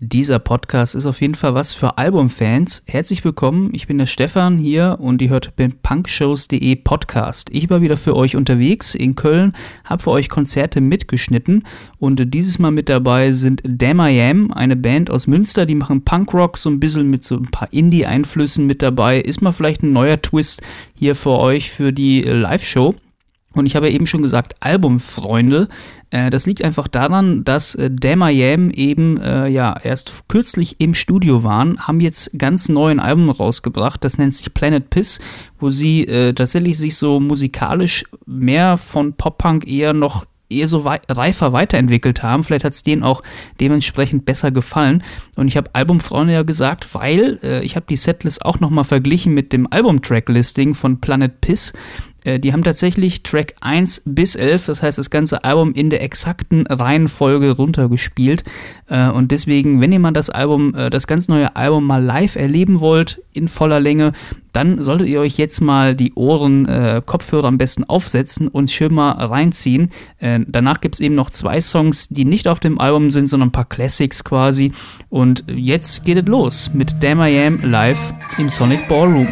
Dieser Podcast ist auf jeden Fall was für Albumfans. Herzlich willkommen, ich bin der Stefan hier und ihr hört den punkshows.de Podcast. Ich war wieder für euch unterwegs in Köln, habe für euch Konzerte mitgeschnitten und dieses Mal mit dabei sind Damn I Am, eine Band aus Münster, die machen Punkrock, so ein bisschen mit so ein paar Indie-Einflüssen mit dabei. Ist mal vielleicht ein neuer Twist hier für euch für die Live-Show. Und ich habe ja eben schon gesagt, Albumfreunde. Äh, das liegt einfach daran, dass äh, Damn I Am eben äh, ja erst kürzlich im Studio waren, haben jetzt ganz neuen Album rausgebracht. Das nennt sich Planet Piss, wo sie äh, tatsächlich sich so musikalisch mehr von Pop-Punk eher noch eher so wei reifer weiterentwickelt haben. Vielleicht hat es denen auch dementsprechend besser gefallen. Und ich habe Albumfreunde ja gesagt, weil äh, ich habe die Setlist auch nochmal verglichen mit dem Album-Track-Listing von Planet Piss. Äh, die haben tatsächlich Track 1 bis 11, das heißt das ganze Album in der exakten Reihenfolge runtergespielt. Äh, und deswegen, wenn ihr mal das Album, äh, das ganz neue Album mal live erleben wollt, in voller Länge, dann solltet ihr euch jetzt mal die Ohren, äh, Kopfhörer am besten aufsetzen und schön mal reinziehen. Äh, danach gibt es eben noch zwei Songs, die nicht auf dem Album sind, sondern ein paar Classics quasi. Und jetzt geht es los mit Damn I Am live im Sonic Ballroom.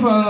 Kommt ein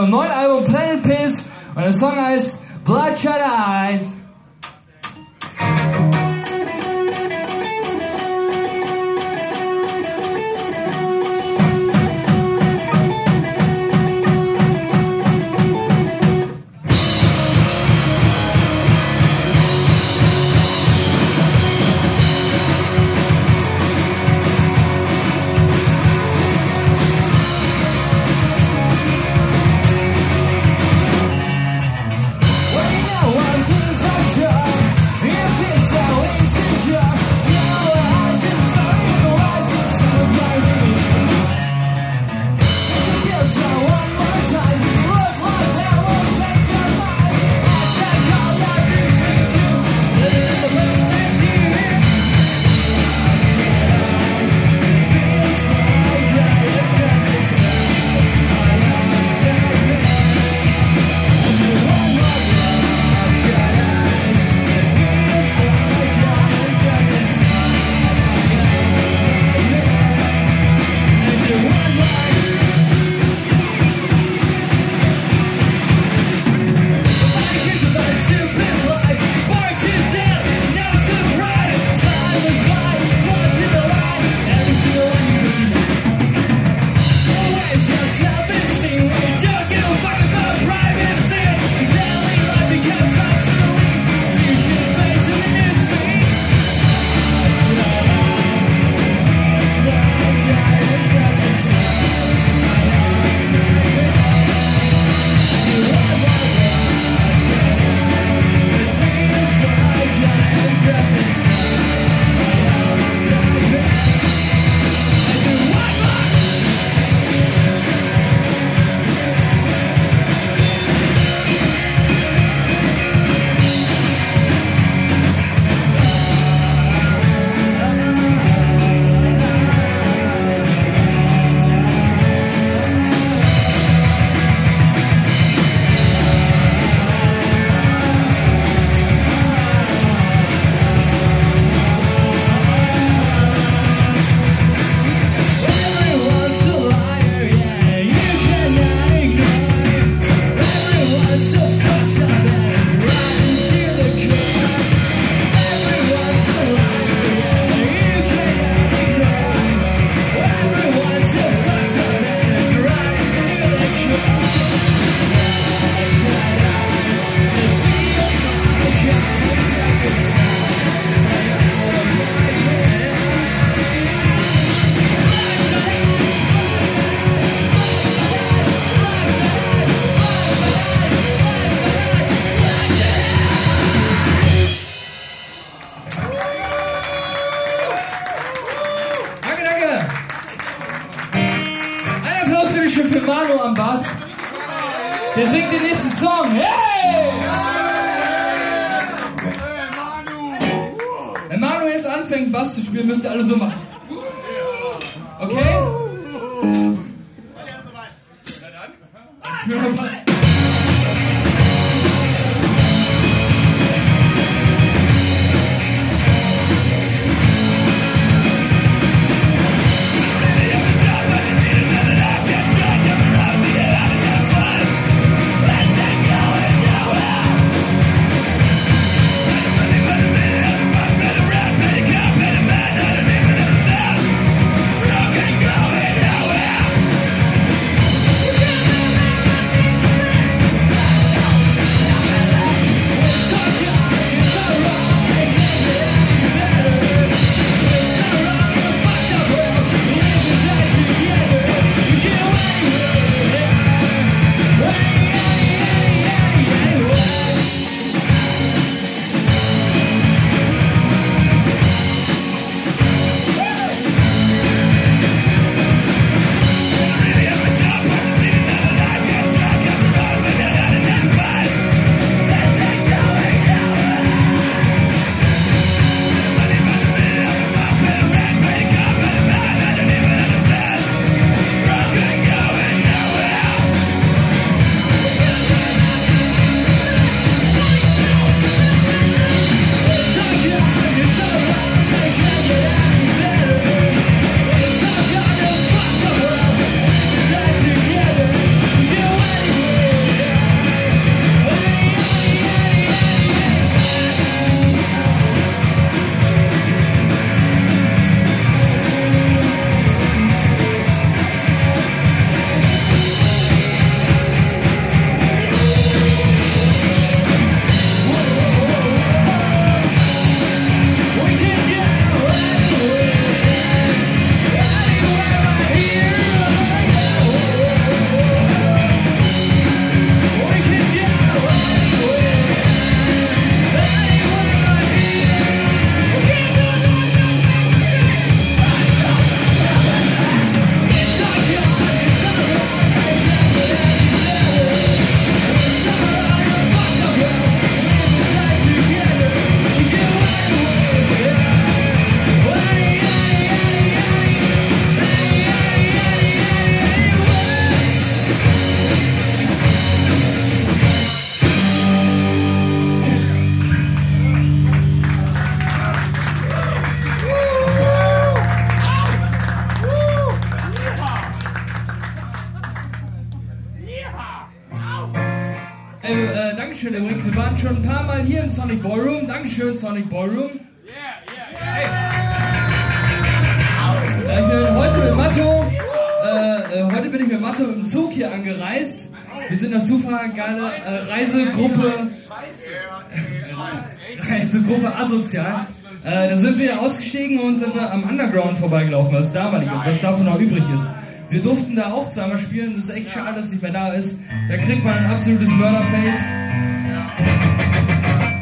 was davon noch übrig ist. Wir durften da auch zweimal spielen, das ist echt schade, dass es nicht mehr da ist. Da kriegt man ein absolutes Murderface.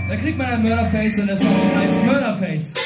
Da kriegt man ein Murderface und der Song heißt Murderface.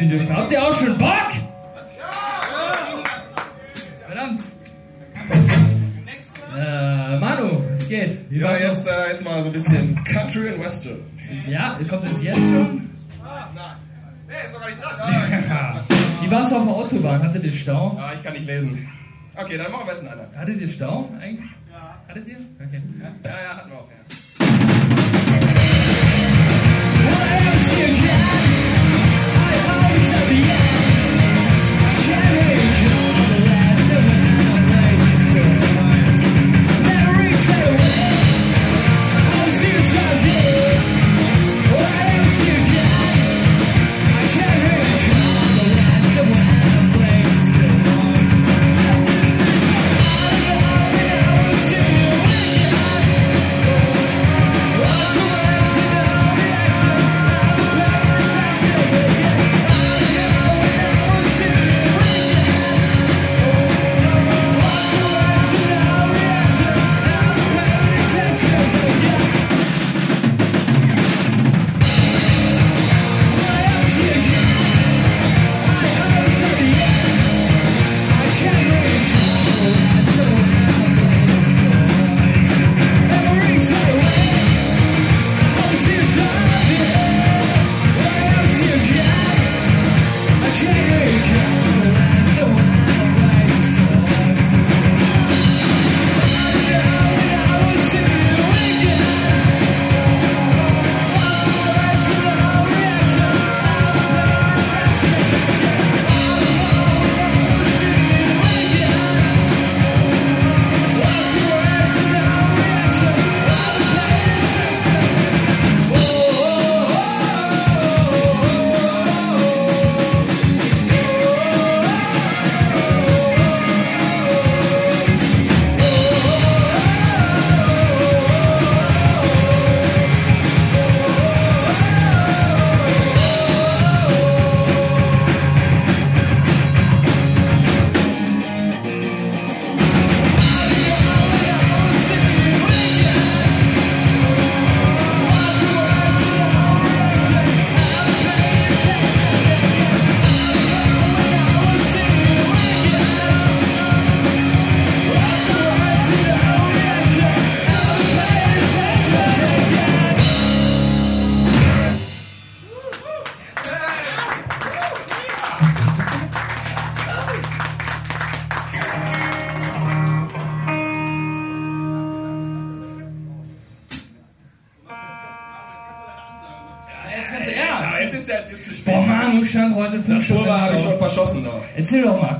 Spielen dürfen. Habt ihr auch schon Bock? Verdammt. Äh, Manu, es geht. Wie Ja, jetzt, äh, jetzt mal so ein bisschen Country and Western. ja, kommt das jetzt schon? Nee, ist noch gar nicht dran. Wie war es auf der Autobahn? Hattet ihr Stau? Ah, ich kann nicht lesen. Okay, dann machen wir es einen anderen. Hattet ihr Stau eigentlich? Ja. Hattet ihr? Okay. Ja,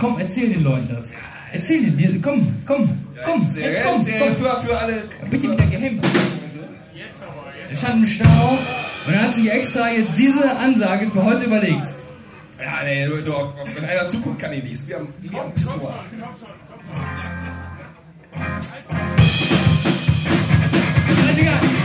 komm, erzähl den Leuten das. Erzähl den, dir, komm, komm, komm, Jetzt, jetzt komm, äh, komm. Für, für alle. Bitte wieder gehemmt. Er stand im Stau und er hat sich extra jetzt diese Ansage für heute überlegt. Ja, nee, du, du, wenn einer zuguckt, kann ich nichts. Wir haben, wir haben Pissoir. Scheißegal. Charlie Taylor, one play gang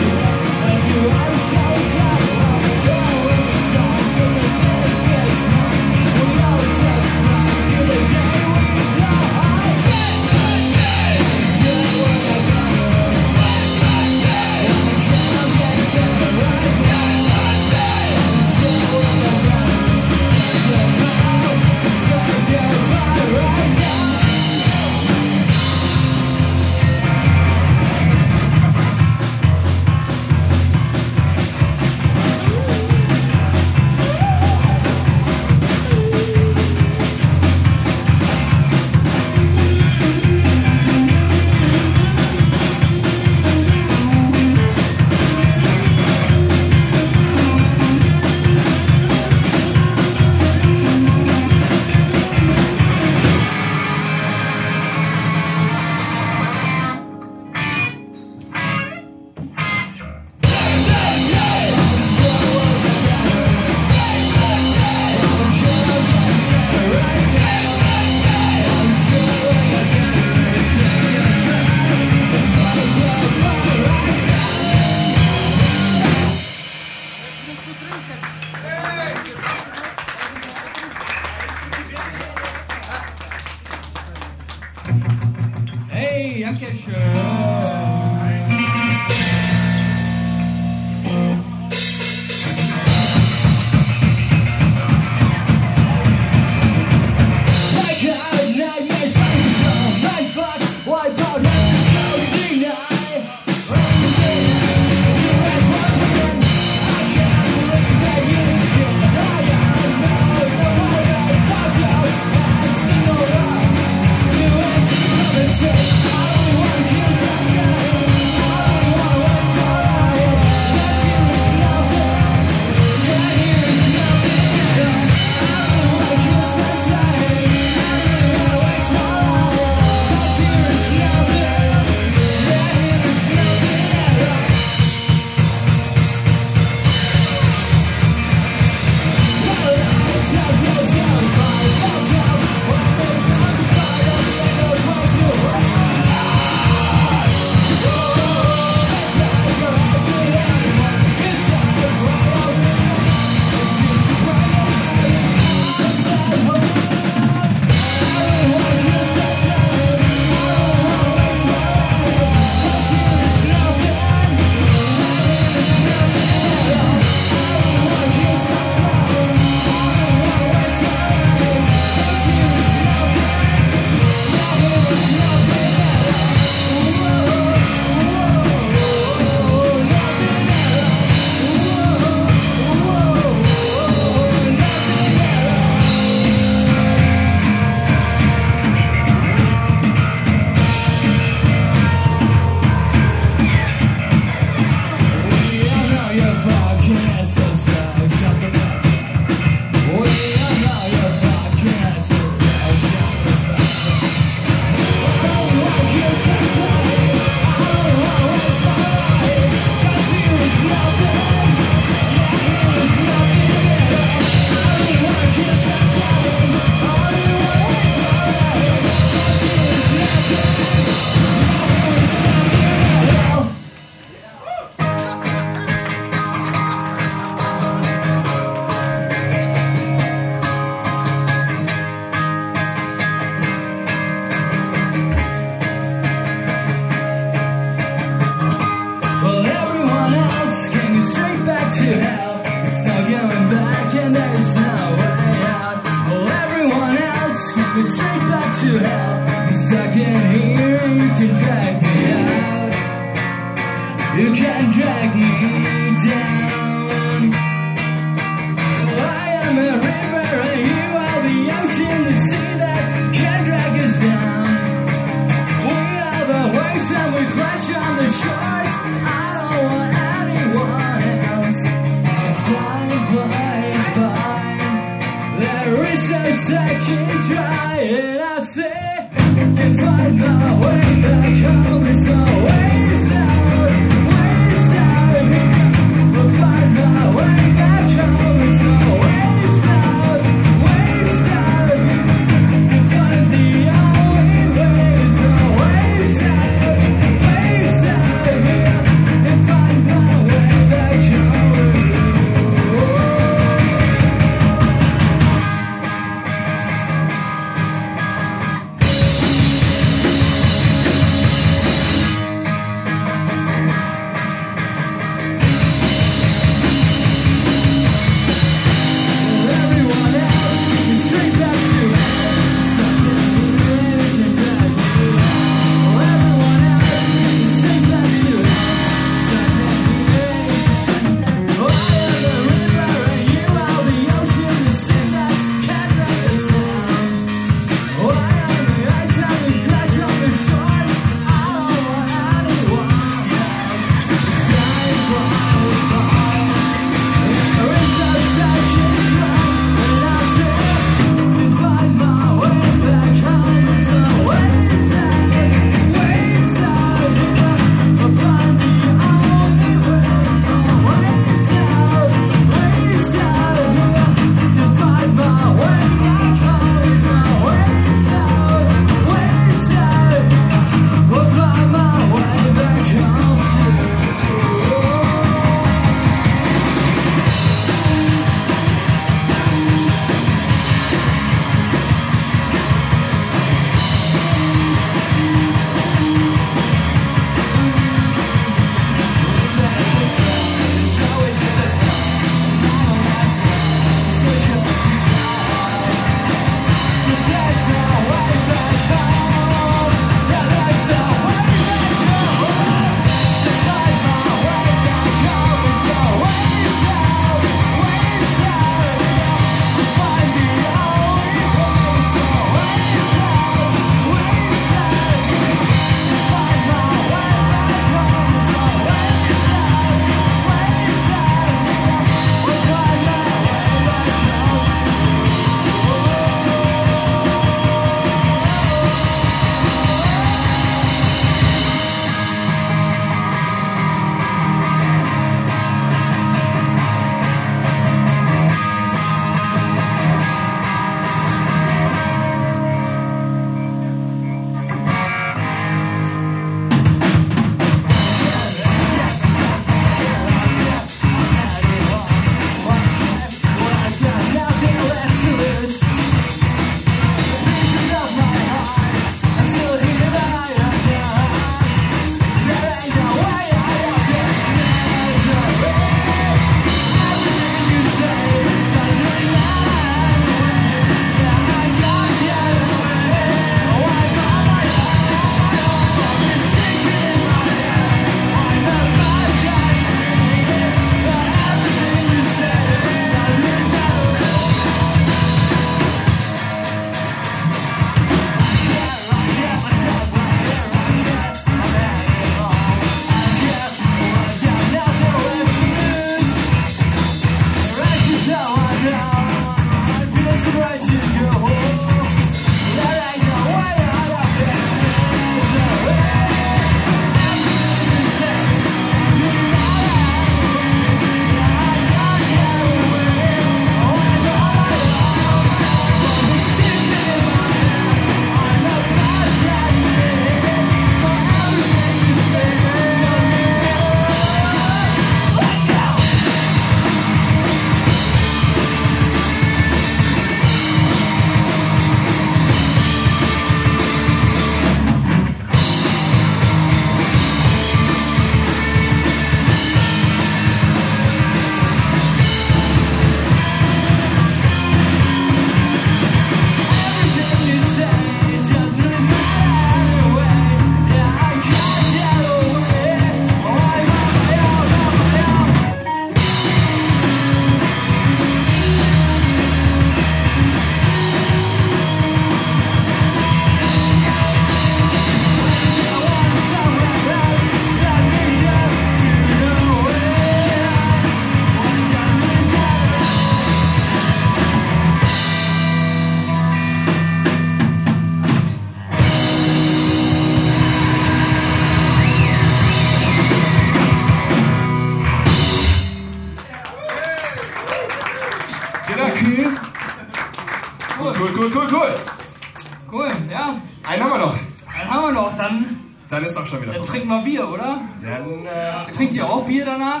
Einen haben wir noch. einen haben wir noch. Dann, Dann ist doch schon wieder dann vorbei. trinken wir Bier, oder? Dann, äh, Trinkt ihr auch Bier danach?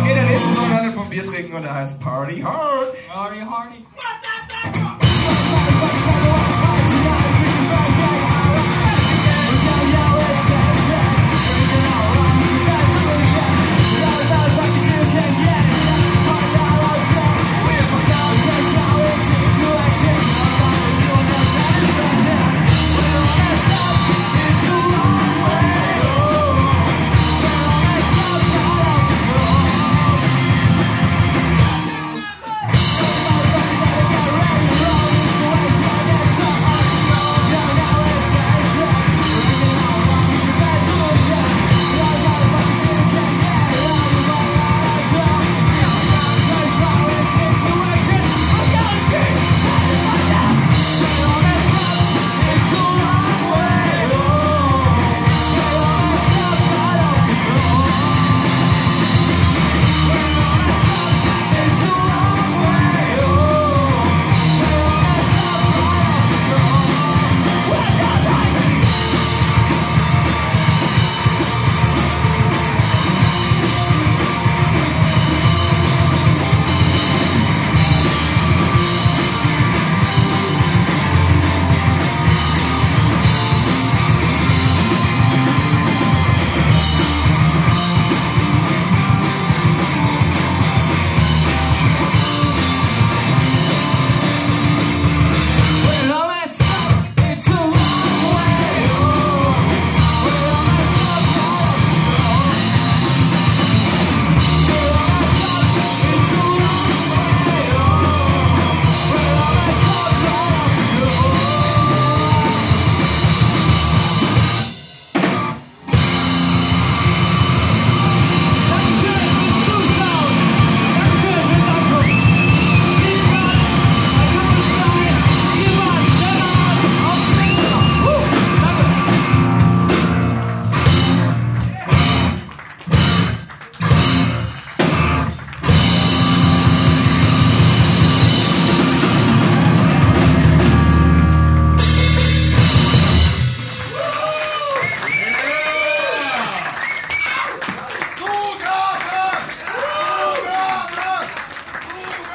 okay, der nächste Song handelt vom Bier trinken und der heißt Party Hard. Hardy, hardy.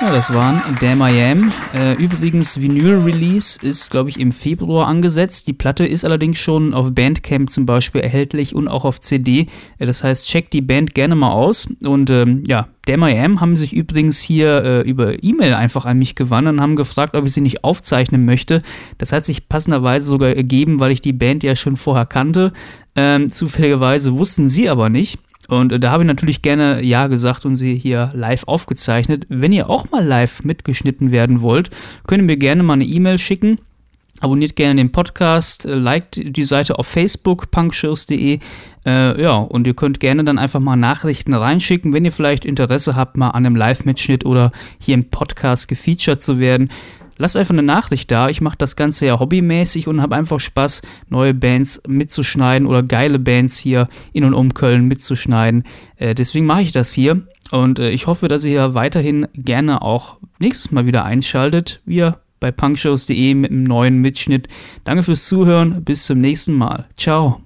Ja, das waren Damn I Am. Äh, übrigens, Vinyl-Release ist, glaube ich, im Februar angesetzt. Die Platte ist allerdings schon auf Bandcamp zum Beispiel erhältlich und auch auf CD. Äh, das heißt, checkt die Band gerne mal aus. Und ähm, ja, Damn I Am haben sich übrigens hier äh, über E-Mail einfach an mich gewandt und haben gefragt, ob ich sie nicht aufzeichnen möchte. Das hat sich passenderweise sogar ergeben, weil ich die Band ja schon vorher kannte. Ähm, zufälligerweise wussten sie aber nicht. Und äh, da habe ich natürlich gerne Ja gesagt und sie hier live aufgezeichnet. Wenn ihr auch mal live mitgeschnitten werden wollt, könnt ihr mir gerne mal eine E-Mail schicken. Abonniert gerne den Podcast, äh, liked die Seite auf Facebook, punkshows.de. Äh, ja, und ihr könnt gerne dann einfach mal Nachrichten reinschicken, wenn ihr vielleicht Interesse habt, mal an einem Live-Mitschnitt oder hier im Podcast gefeatured zu werden. Lasst einfach eine Nachricht da. Ich mache das Ganze ja hobbymäßig und habe einfach Spaß, neue Bands mitzuschneiden oder geile Bands hier in und um Köln mitzuschneiden. Äh, deswegen mache ich das hier. Und äh, ich hoffe, dass ihr hier weiterhin gerne auch nächstes Mal wieder einschaltet. Wir bei punkshows.de mit einem neuen Mitschnitt. Danke fürs Zuhören. Bis zum nächsten Mal. Ciao.